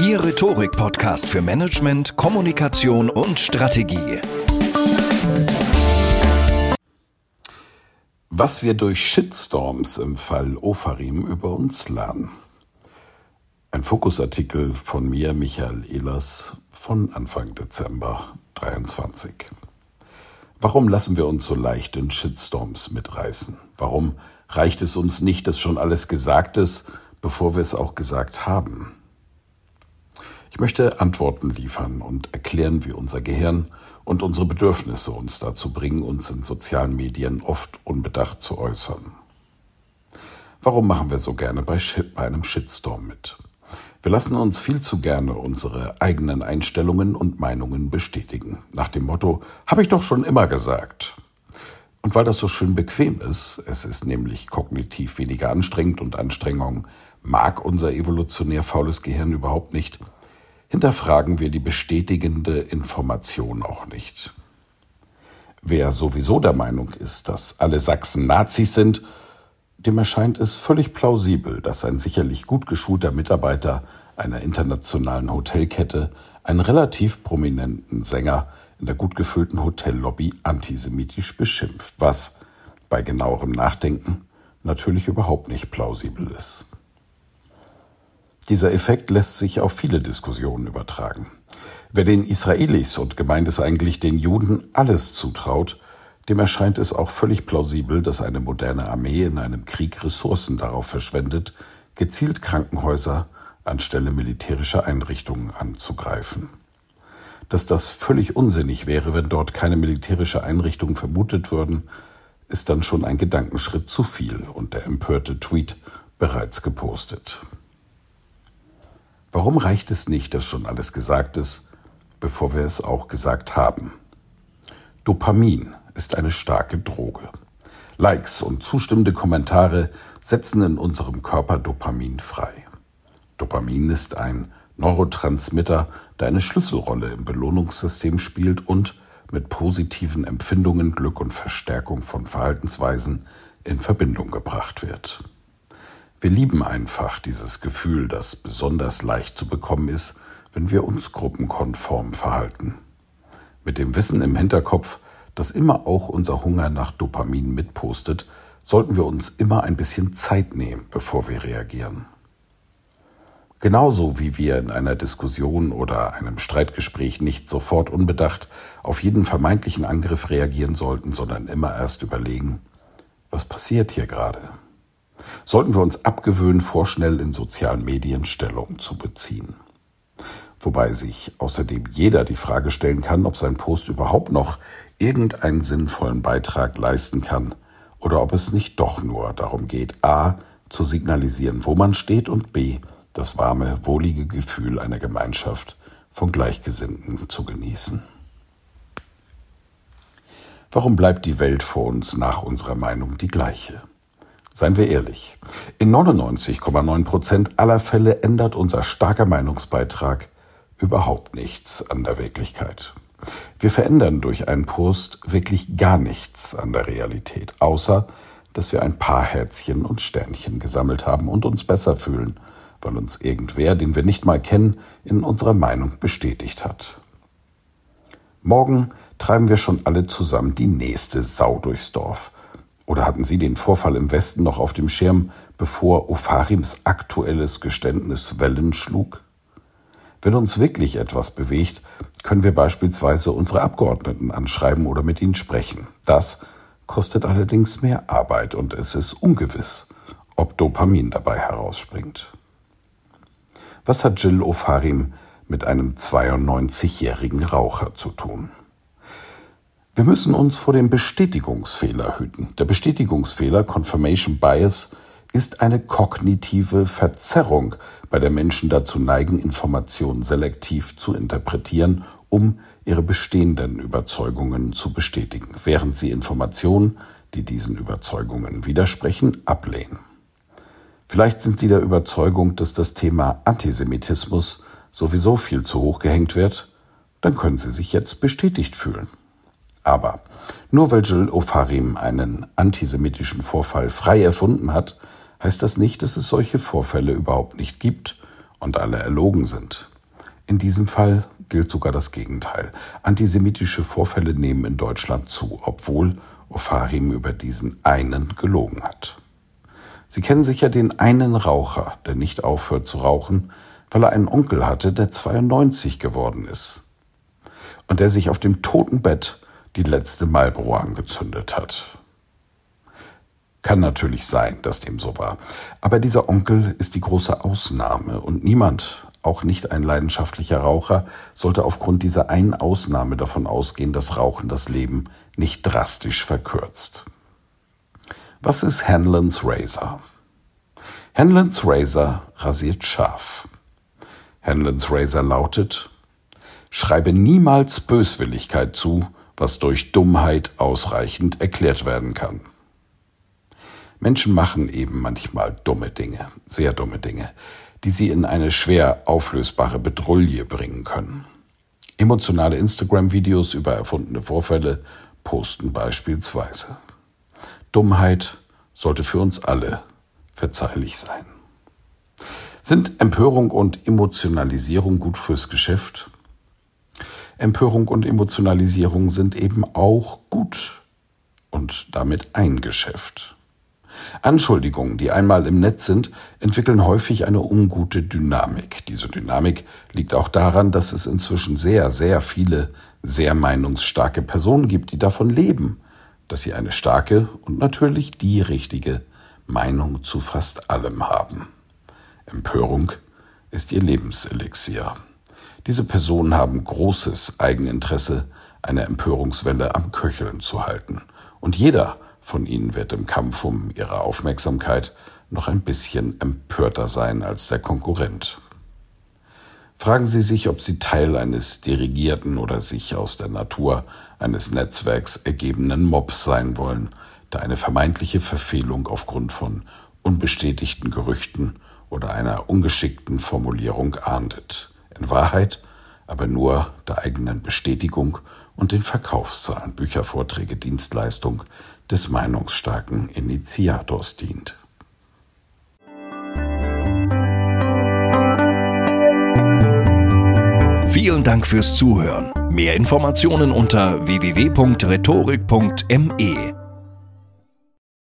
Ihr Rhetorik-Podcast für Management, Kommunikation und Strategie. Was wir durch Shitstorms im Fall Ofarim über uns lernen. Ein Fokusartikel von mir, Michael Ehlers, von Anfang Dezember 23. Warum lassen wir uns so leicht in Shitstorms mitreißen? Warum reicht es uns nicht, dass schon alles gesagt ist, bevor wir es auch gesagt haben? Ich möchte Antworten liefern und erklären, wie unser Gehirn und unsere Bedürfnisse uns dazu bringen, uns in sozialen Medien oft unbedacht zu äußern. Warum machen wir so gerne bei, bei einem Shitstorm mit? Wir lassen uns viel zu gerne unsere eigenen Einstellungen und Meinungen bestätigen. Nach dem Motto, habe ich doch schon immer gesagt. Und weil das so schön bequem ist, es ist nämlich kognitiv weniger anstrengend und Anstrengung mag unser evolutionär faules Gehirn überhaupt nicht, hinterfragen wir die bestätigende Information auch nicht. Wer sowieso der Meinung ist, dass alle Sachsen Nazis sind, dem erscheint es völlig plausibel, dass ein sicherlich gut geschulter Mitarbeiter einer internationalen Hotelkette einen relativ prominenten Sänger in der gut gefüllten Hotellobby antisemitisch beschimpft, was bei genauerem Nachdenken natürlich überhaupt nicht plausibel ist. Dieser Effekt lässt sich auf viele Diskussionen übertragen. Wer den Israelis und gemeint ist eigentlich den Juden alles zutraut, dem erscheint es auch völlig plausibel, dass eine moderne Armee in einem Krieg Ressourcen darauf verschwendet, gezielt Krankenhäuser anstelle militärischer Einrichtungen anzugreifen. Dass das völlig unsinnig wäre, wenn dort keine militärische Einrichtungen vermutet würden, ist dann schon ein Gedankenschritt zu viel und der empörte Tweet bereits gepostet. Warum reicht es nicht, dass schon alles gesagt ist, bevor wir es auch gesagt haben? Dopamin ist eine starke Droge. Likes und zustimmende Kommentare setzen in unserem Körper Dopamin frei. Dopamin ist ein Neurotransmitter, der eine Schlüsselrolle im Belohnungssystem spielt und mit positiven Empfindungen, Glück und Verstärkung von Verhaltensweisen in Verbindung gebracht wird. Wir lieben einfach dieses Gefühl, das besonders leicht zu bekommen ist, wenn wir uns gruppenkonform verhalten. Mit dem Wissen im Hinterkopf, dass immer auch unser Hunger nach Dopamin mitpostet, sollten wir uns immer ein bisschen Zeit nehmen, bevor wir reagieren. Genauso wie wir in einer Diskussion oder einem Streitgespräch nicht sofort unbedacht auf jeden vermeintlichen Angriff reagieren sollten, sondern immer erst überlegen, was passiert hier gerade? Sollten wir uns abgewöhnen, vorschnell in sozialen Medien Stellung zu beziehen. Wobei sich außerdem jeder die Frage stellen kann, ob sein Post überhaupt noch irgendeinen sinnvollen Beitrag leisten kann oder ob es nicht doch nur darum geht, a. zu signalisieren, wo man steht und b. das warme, wohlige Gefühl einer Gemeinschaft von Gleichgesinnten zu genießen. Warum bleibt die Welt vor uns nach unserer Meinung die gleiche? Seien wir ehrlich, in 99,9 Prozent aller Fälle ändert unser starker Meinungsbeitrag überhaupt nichts an der Wirklichkeit. Wir verändern durch einen Post wirklich gar nichts an der Realität, außer dass wir ein paar Herzchen und Sternchen gesammelt haben und uns besser fühlen, weil uns irgendwer, den wir nicht mal kennen, in unserer Meinung bestätigt hat. Morgen treiben wir schon alle zusammen die nächste Sau durchs Dorf. Oder hatten Sie den Vorfall im Westen noch auf dem Schirm, bevor Opharims aktuelles Geständnis Wellen schlug? Wenn uns wirklich etwas bewegt, können wir beispielsweise unsere Abgeordneten anschreiben oder mit ihnen sprechen. Das kostet allerdings mehr Arbeit und es ist ungewiss, ob Dopamin dabei herausspringt. Was hat Jill Ofarim mit einem 92-jährigen Raucher zu tun? Wir müssen uns vor dem Bestätigungsfehler hüten. Der Bestätigungsfehler, Confirmation Bias, ist eine kognitive Verzerrung, bei der Menschen dazu neigen, Informationen selektiv zu interpretieren, um ihre bestehenden Überzeugungen zu bestätigen, während sie Informationen, die diesen Überzeugungen widersprechen, ablehnen. Vielleicht sind Sie der Überzeugung, dass das Thema Antisemitismus sowieso viel zu hoch gehängt wird, dann können Sie sich jetzt bestätigt fühlen. Aber nur weil Jill Ofarim einen antisemitischen Vorfall frei erfunden hat, heißt das nicht, dass es solche Vorfälle überhaupt nicht gibt und alle erlogen sind. In diesem Fall gilt sogar das Gegenteil. Antisemitische Vorfälle nehmen in Deutschland zu, obwohl Ofarim über diesen einen gelogen hat. Sie kennen sicher den einen Raucher, der nicht aufhört zu rauchen, weil er einen Onkel hatte, der 92 geworden ist und der sich auf dem Totenbett die letzte Marlboro angezündet hat. Kann natürlich sein, dass dem so war. Aber dieser Onkel ist die große Ausnahme und niemand, auch nicht ein leidenschaftlicher Raucher, sollte aufgrund dieser einen Ausnahme davon ausgehen, dass Rauchen das Leben nicht drastisch verkürzt. Was ist Hanlons Razor? Hanlons Razor rasiert scharf. Hanlons Razor lautet, schreibe niemals Böswilligkeit zu, was durch Dummheit ausreichend erklärt werden kann. Menschen machen eben manchmal dumme Dinge, sehr dumme Dinge, die sie in eine schwer auflösbare Bedrulle bringen können. Emotionale Instagram-Videos über erfundene Vorfälle posten beispielsweise. Dummheit sollte für uns alle verzeihlich sein. Sind Empörung und Emotionalisierung gut fürs Geschäft? Empörung und Emotionalisierung sind eben auch gut und damit ein Geschäft. Anschuldigungen, die einmal im Netz sind, entwickeln häufig eine ungute Dynamik. Diese Dynamik liegt auch daran, dass es inzwischen sehr, sehr viele sehr meinungsstarke Personen gibt, die davon leben, dass sie eine starke und natürlich die richtige Meinung zu fast allem haben. Empörung ist ihr Lebenselixier. Diese Personen haben großes Eigeninteresse, eine Empörungswelle am Köcheln zu halten. Und jeder von ihnen wird im Kampf um ihre Aufmerksamkeit noch ein bisschen empörter sein als der Konkurrent. Fragen Sie sich, ob Sie Teil eines dirigierten oder sich aus der Natur eines Netzwerks ergebenen Mobs sein wollen, der eine vermeintliche Verfehlung aufgrund von unbestätigten Gerüchten oder einer ungeschickten Formulierung ahndet. In Wahrheit aber nur der eigenen Bestätigung und den Verkaufszahlen, Bücher, Vorträge, Dienstleistung des meinungsstarken Initiators dient. Vielen Dank fürs Zuhören. Mehr Informationen unter www.rhetorik.me.